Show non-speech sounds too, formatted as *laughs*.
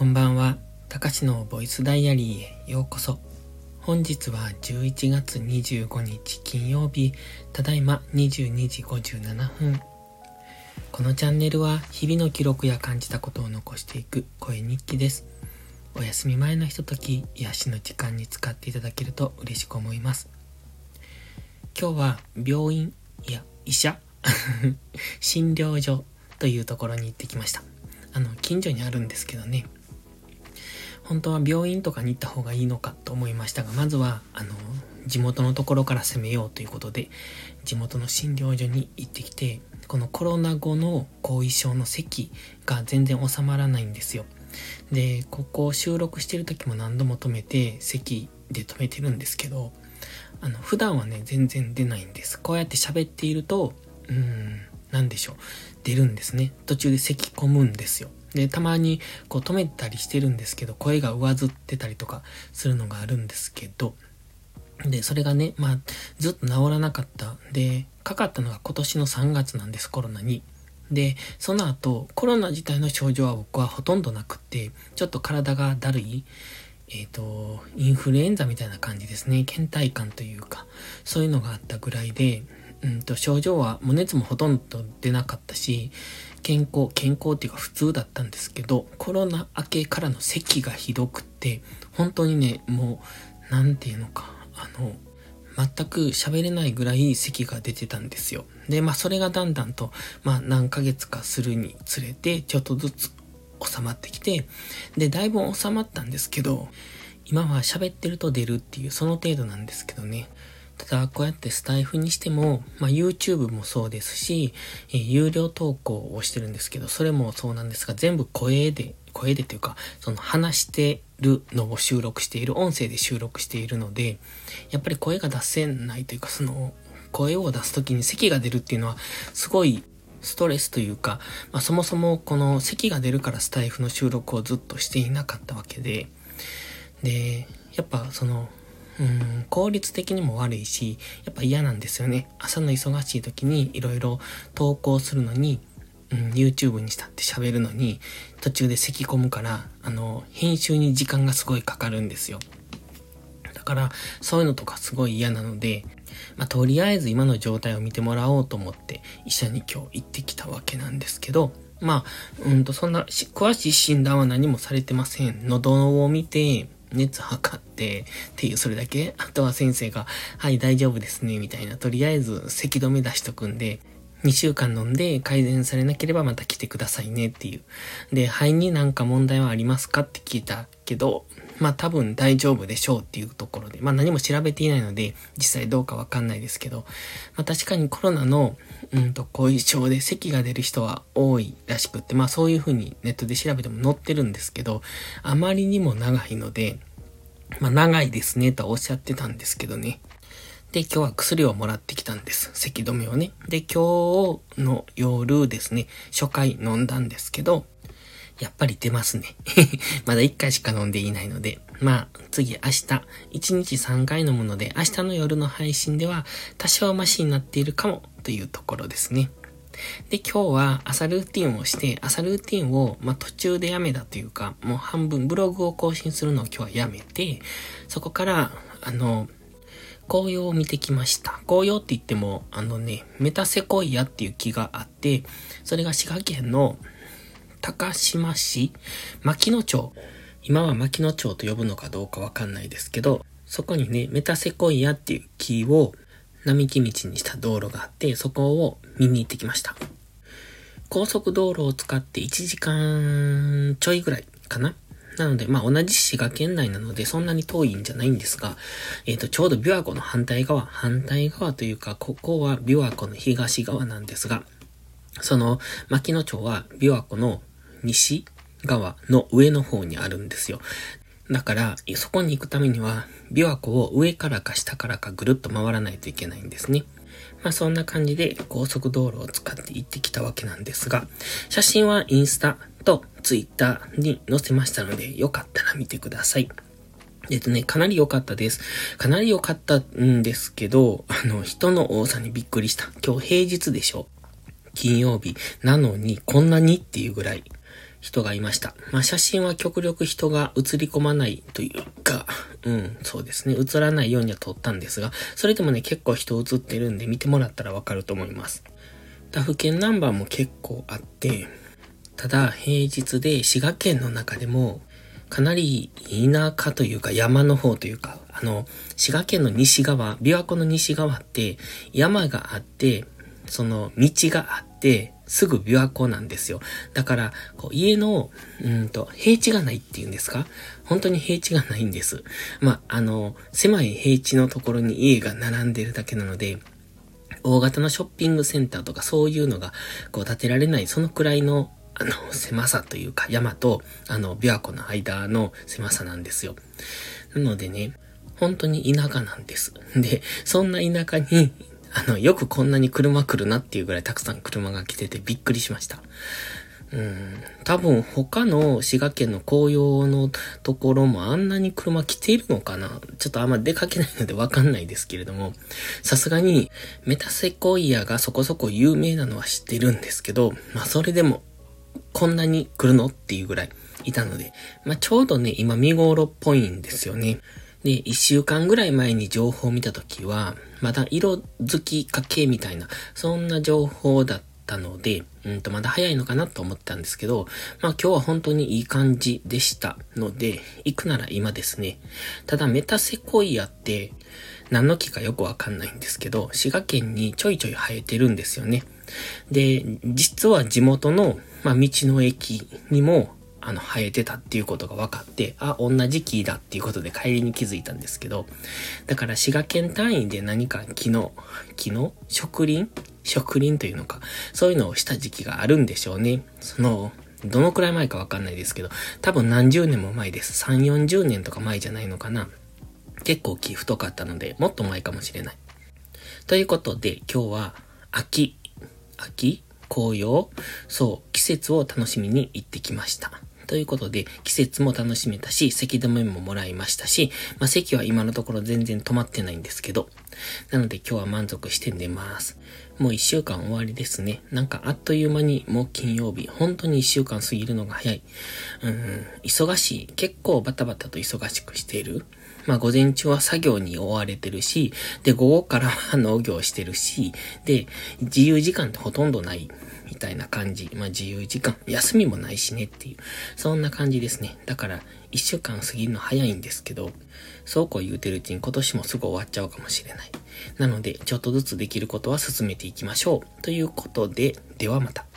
こんばんは。たかしのボイスダイアリーへようこそ。本日は11月25日金曜日、ただいま22時57分。このチャンネルは日々の記録や感じたことを残していく声日記です。お休み前のひととき、癒しの時間に使っていただけると嬉しく思います。今日は病院、いや、医者 *laughs* 診療所というところに行ってきました。あの、近所にあるんですけどね。本当は病院とかに行った方がいいのかと思いましたが、まずは、あの、地元のところから攻めようということで、地元の診療所に行ってきて、このコロナ後の後遺症の咳が全然収まらないんですよ。で、ここ収録してる時も何度も止めて、咳で止めてるんですけど、あの、普段はね、全然出ないんです。こうやって喋っていると、うん、なんでしょう。出るんですね。途中で咳込むんですよ。で、たまにこう止めたりしてるんですけど、声が上ずってたりとかするのがあるんですけど、で、それがね、まあ、ずっと治らなかった。で、かかったのが今年の3月なんです、コロナに。で、その後、コロナ自体の症状は僕はほとんどなくって、ちょっと体がだるい、えっ、ー、と、インフルエンザみたいな感じですね。倦怠感というか、そういうのがあったぐらいで、うんと、症状は、もう熱もほとんど出なかったし、健康、健康っていうか普通だったんですけど、コロナ明けからの咳がひどくって、本当にね、もう、なんていうのか、あの、全く喋れないぐらい咳が出てたんですよ。で、まあそれがだんだんと、まあ何ヶ月かするにつれて、ちょっとずつ収まってきて、で、だいぶ収まったんですけど、今は喋ってると出るっていうその程度なんですけどね。ただ、こうやってスタイフにしても、まあ、YouTube もそうですし、えー、有料投稿をしてるんですけど、それもそうなんですが、全部声で、声でというか、その話してるのを収録している、音声で収録しているので、やっぱり声が出せないというか、その、声を出すときに咳が出るっていうのは、すごいストレスというか、まあ、そもそもこの咳が出るからスタイフの収録をずっとしていなかったわけで、で、やっぱその、うん、効率的にも悪いし、やっぱ嫌なんですよね。朝の忙しい時に色々投稿するのに、うん、YouTube にしたって喋るのに、途中で咳込むから、あの、編集に時間がすごいかかるんですよ。だから、そういうのとかすごい嫌なので、まあ、とりあえず今の状態を見てもらおうと思って、医者に今日行ってきたわけなんですけど、まあ、うんと、そんな、詳しい診断は何もされてません。喉を見て、熱測ってっていうそれだけあとは先生が、はい大丈夫ですね、みたいな。とりあえず咳止め出しとくんで、2週間飲んで改善されなければまた来てくださいねっていう。で、肺になんか問題はありますかって聞いたけど、まあ多分大丈夫でしょうっていうところで、まあ何も調べていないので、実際どうかわかんないですけど、まあ確かにコロナの、うんと、後遺症で咳が出る人は多いらしくって、まあそういうふうにネットで調べても載ってるんですけど、あまりにも長いので、まあ長いですねとおっしゃってたんですけどね。で、今日は薬をもらってきたんです。咳止めをね。で、今日の夜ですね、初回飲んだんですけど、やっぱり出ますね。*laughs* まだ1回しか飲んでいないので。まあ、次明日、1日3回飲むので、明日の夜の配信では多少マシになっているかもというところですね。で、今日は朝ルーティンをして、朝ルーティンを、まあ、途中でやめたというか、もう半分ブログを更新するのを今日はやめて、そこから、あの、紅葉を見てきました。紅葉って言っても、あのね、メタセコイアっていう木があって、それが滋賀県の高島市、牧野町。今は牧野町と呼ぶのかどうかわかんないですけど、そこにね、メタセコイアっていう木を並木道にした道路があって、そこを見に行ってきました。高速道路を使って1時間ちょいぐらいかななので、まあ同じ滋賀県内なのでそんなに遠いんじゃないんですが、えっ、ー、と、ちょうど琵琶湖の反対側、反対側というか、ここは琵琶湖の東側なんですが、その、牧野町は琵琶湖の西側の上の方にあるんですよ。だから、そこに行くためには、琵琶湖を上からか下からかぐるっと回らないといけないんですね。まあそんな感じで高速道路を使って行ってきたわけなんですが、写真はインスタとツイッターに載せましたので、よかったら見てください。えっとね、かなり良かったです。かなり良かったんですけど、あの、人の多さにびっくりした。今日平日でしょ。金曜日。なのに、こんなにっていうぐらい人がいました。まあ写真は極力人が映り込まないというか、うん、そうですね。映らないようには撮ったんですが、それでもね、結構人映ってるんで見てもらったらわかると思います。他府県ナンバーも結構あって、ただ平日で滋賀県の中でもかなり田舎というか山の方というか、あの、滋賀県の西側、琵琶湖の西側って山があって、その道があって、すぐ琵琶湖なんですよ。だから、こう家の、うんと、平地がないっていうんですか？本当に平地がないんです。まあ、あの、狭い平地のところに家が並んでるだけなので、大型のショッピングセンターとかそういうのが、こう建てられない、そのくらいの、あの、狭さというか、山と、あの、琵琶湖の間の狭さなんですよ。なのでね、本当に田舎なんです。で、そんな田舎にあの、よくこんなに車来るなっていうぐらいたくさん車が来ててびっくりしました。うん、多分他の滋賀県の紅葉のところもあんなに車来ているのかなちょっとあんま出かけないのでわかんないですけれども、さすがにメタセコイアがそこそこ有名なのは知ってるんですけど、まあそれでもこんなに来るの？っていうぐらいいたので、まあちょうどね、今見頃っぽいんですよね。で、一週間ぐらい前に情報を見たときは、まだ色づきかけみたいな、そんな情報だったので、うんと、まだ早いのかなと思ったんですけど、まあ今日は本当にいい感じでしたので、行くなら今ですね。ただメタセコイアって、何の木かよくわかんないんですけど、滋賀県にちょいちょい生えてるんですよね。で、実は地元の、まあ、道の駅にもあの、生えてたっていうことが分かって、あ、同じ木だっていうことで帰りに気づいたんですけど、だから滋賀県単位で何か木の、木の植林？植林というのか、そういうのをした時期があるんでしょうね。その、どのくらい前かわかんないですけど、多分何十年も前です。3、40年とか前じゃないのかな。結構木太かったので、もっと前かもしれない。ということで、今日は、秋、秋？紅葉そう、季節を楽しみに行ってきました。ということで、季節も楽しめたし、咳止めももらいましたし、まあ、咳は今のところ全然止まってないんですけど、なので今日は満足して寝ます。もう一週間終わりですね。なんかあっという間にもう金曜日、本当に一週間過ぎるのが早い。うん、忙しい。結構バタバタと忙しくしている。まあ午前中は作業に追われてるし、で午後からは農業してるし、で自由時間ってほとんどない。みたいな感じ。まあ自由時間。休みもないしねっていう。そんな感じですね。だから、一週間過ぎるの早いんですけど、そうこう言うてるうちに今年もすぐ終わっちゃうかもしれない。なので、ちょっとずつできることは進めていきましょう。ということで、ではまた。